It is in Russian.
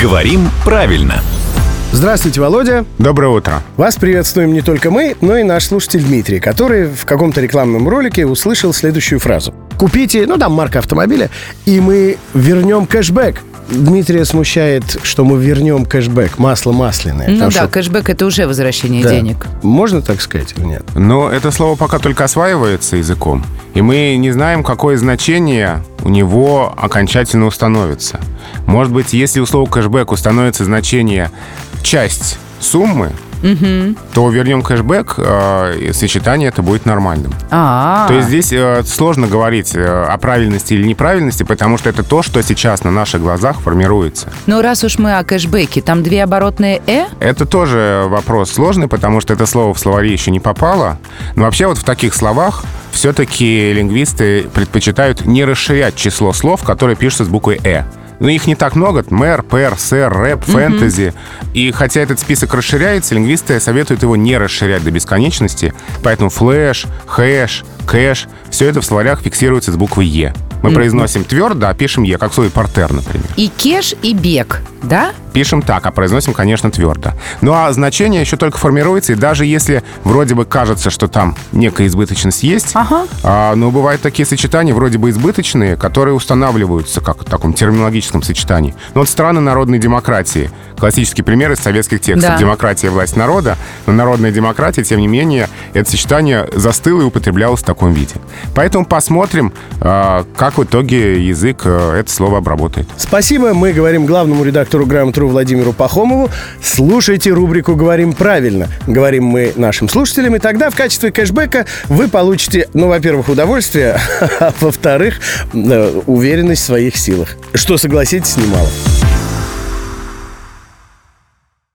Говорим правильно. Здравствуйте, Володя. Доброе утро. Вас приветствуем не только мы, но и наш слушатель Дмитрий, который в каком-то рекламном ролике услышал следующую фразу. Купите, ну там марка автомобиля, и мы вернем кэшбэк. Дмитрия смущает, что мы вернем кэшбэк, масло масляное. Ну да, что- кэшбэк это уже возвращение Да. денег. Можно так сказать или нет? Но это слово пока только осваивается языком, и мы не знаем, какое значение у него окончательно установится. Может быть, если у слова кэшбэк установится значение часть суммы, то вернем кэшбэк, э, и сочетание это будет нормальным. А, То есть здесь э, сложно говорить э, о правильности или неправильности, потому что это то, что сейчас на наших глазах формируется. ну раз уж мы о кэшбэке, там две оборотные «э»? Это тоже вопрос сложный, потому что это слово в словаре еще не попало. Но вообще вот в таких словах все-таки лингвисты предпочитают не расширять число слов, которые пишутся с буквой «э». Но их не так много. Мэр, пэр, сэр, рэп, фэнтези. И хотя этот список расширяется, лингвисты советуют его не расширять до бесконечности. Поэтому флэш, хэш, кэш — все это в словарях фиксируется с буквой «е». Мы произносим твердо, а пишем «е», как в слове «портер», например. И кешбэк, да? Пишем так, а произносим, конечно, твердо. Ну а значение еще только формируется, и даже если вроде бы кажется, что там некая избыточность есть, Ага. а, но бывают такие сочетания вроде бы избыточные, которые устанавливаются как в таком терминологическом сочетании. Ну вот страны народной демократии. Классический пример из советских текстов. Да. Демократия, власть народа. Но народная демократия, тем не менее, это сочетание застыло и употреблялось в таком виде. Поэтому посмотрим, а, как в итоге язык а, это слово обработает. Спасибо, мы говорим главному редактору «Грамотру» Владимиру Пахомову. Слушайте рубрику «Говорим правильно». Говорим мы нашим слушателям, и тогда в качестве кэшбэка вы получите, ну, во-первых, удовольствие, а во-вторых, э, уверенность в своих силах. Что, согласитесь, немало.